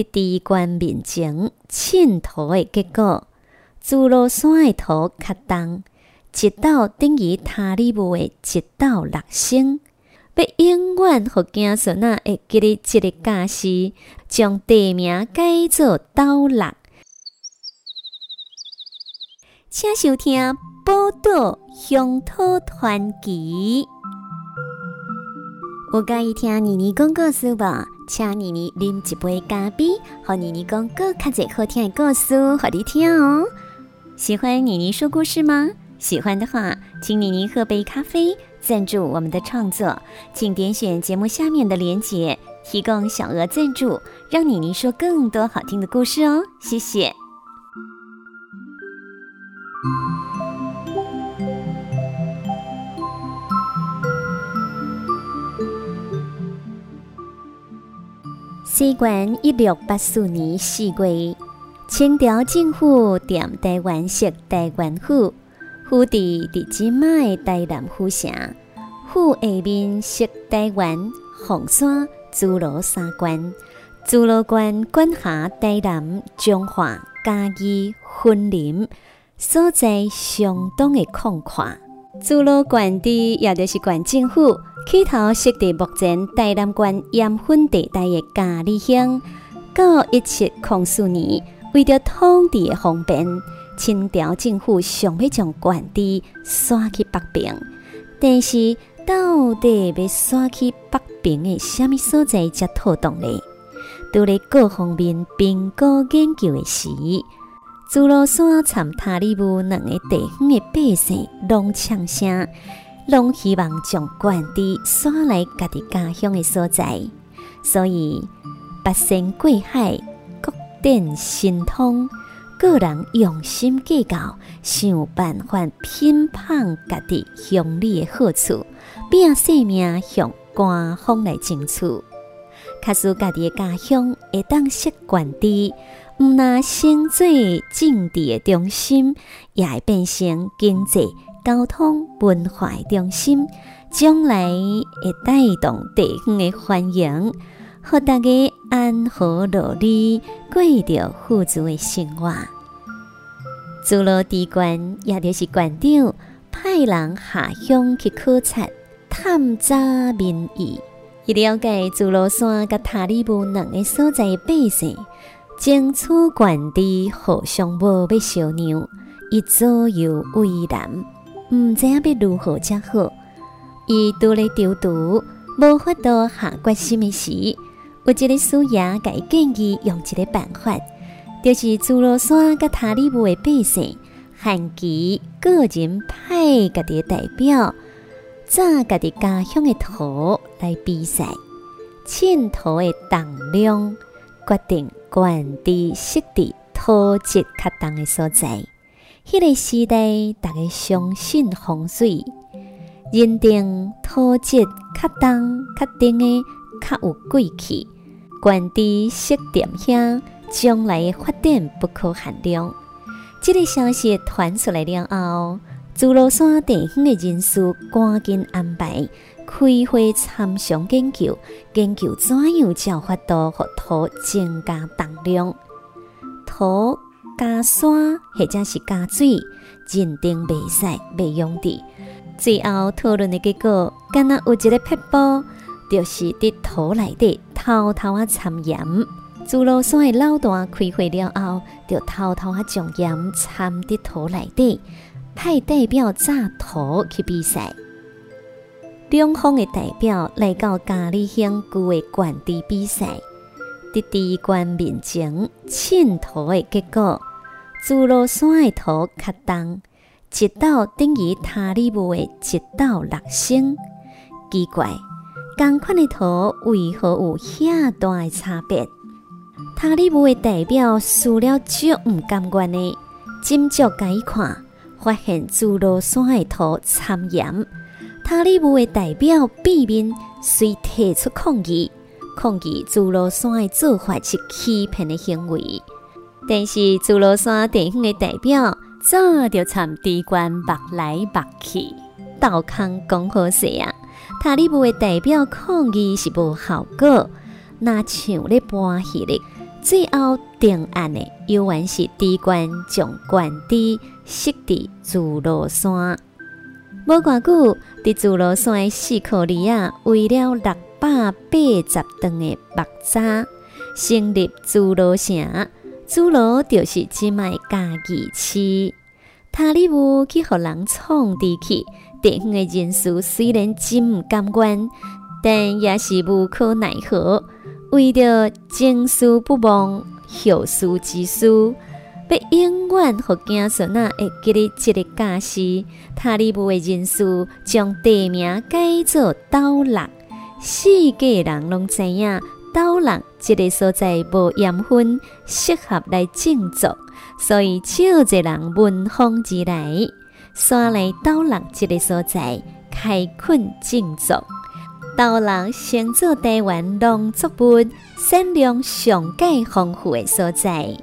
伫第一关面前凊土的结果，朱罗山的土较重，一道等于塔里木的一道六升。要永远互囝孙仔会记得即个假事，将地名改做斗六。请收听《宝岛乡土传奇》。有介意听妮妮讲故事无？请妮妮啉一杯咖啡，和妮妮讲个较侪好听的故事，互你听哦。喜欢妮妮说故事吗？喜欢的话，请妮妮喝杯咖啡，赞助我们的创作。请点选节目下面的链接，提供小额赞助，让妮妮说更多好听的故事哦。谢谢。西元一六八四年四月，清朝政府踮台湾设台湾府，府地伫即卖台南府城，府下面设台湾、凤山、诸罗三关，诸罗关管辖台南、彰化、嘉义、云林，所在相当的广阔。诸罗关地也就是县政府。起头设伫目前台南县盐分地带的嘉里乡，到一七零四年，为着土地的方便，清朝政府想要将县地刷去北平。但是到底要刷去北平的什么所在才妥当呢？都在各方面评估研究的时，朱罗山参塔里木两个地方的百姓拢呛声。拢希望将官地刷来家己家乡的所在，所以八仙过海，各展神通，个人用心计较，想办法品判家己乡里的好处，拼性命向官方来争取。卡使家己的家乡会当设官地，毋那先做政治的中心，也会变成经济。交通文化中心，将来会带动地方的繁荣，和大家安和乐利过着富足的生活。朱罗地官也就是官长，派人下乡去考察、探查民意，以了解朱罗山甲塔里木两个所在的百姓，争取官地互相无要相让，以左右为难。毋知影要如何才好，伊拄咧丢毒，无法度下决心的时，有一个师爷甲伊建议用一个办法，就是朱罗山甲塔里木的百姓，限期个人派家己代表，炸家己家乡的土来比赛，凊土的重量决定管地湿地土质较重的所在。迄个时代，大家相信风水，认定土质较重、较重的较有贵气，关地设点遐，将来发展不可限量。这个消息传出来了后，朱罗山地方的人士赶紧安排开会参详研究，研究怎样叫法度和土增加重量，土。加山或者是加水，认定袂使袂用的。最后讨论的结果，敢若有一个撇步，就是伫土内底偷偷啊掺盐。朱罗山的老大开会了后，就偷偷啊将盐掺伫土内底，派代表炸土去比赛。两方的代表来到嘉里乡区的关地比赛，伫第一关面前凊土的结果。朱罗山的土较重，一斗等于塔里木的一斗六升。奇怪，同款的土为何有遐大的差别？塔里木的代表输了足毋甘愿的，斟酌改看，发现朱罗山的土掺盐。塔里木的代表避免，遂提出抗议，抗议朱罗山的做法是欺骗的行为。但是，朱罗山地方的代表早就参地官目来目去，倒空讲好势啊！塔里木的代表抗议是无效果，那像咧搬戏咧，最后定案的，犹原是地官将官地设伫自罗山。无偌久，伫自罗山的四口里啊，为了六百八十吨的木渣，成立自罗城。主楼就是即卖家己市。塔里乌去互人创地去，地方的人士虽然真毋甘愿，但也是无可奈何。为着经书不忘后事之师，要永远互子孙仔会记得即个假事。塔里布的人士将地名改做斗六，世界人拢知影斗六这个所在无盐分，适合来种作，所以少一人闻风而来，山来斗六这个所在开垦种作。道人先做台湾农作物产量上界丰富的所在。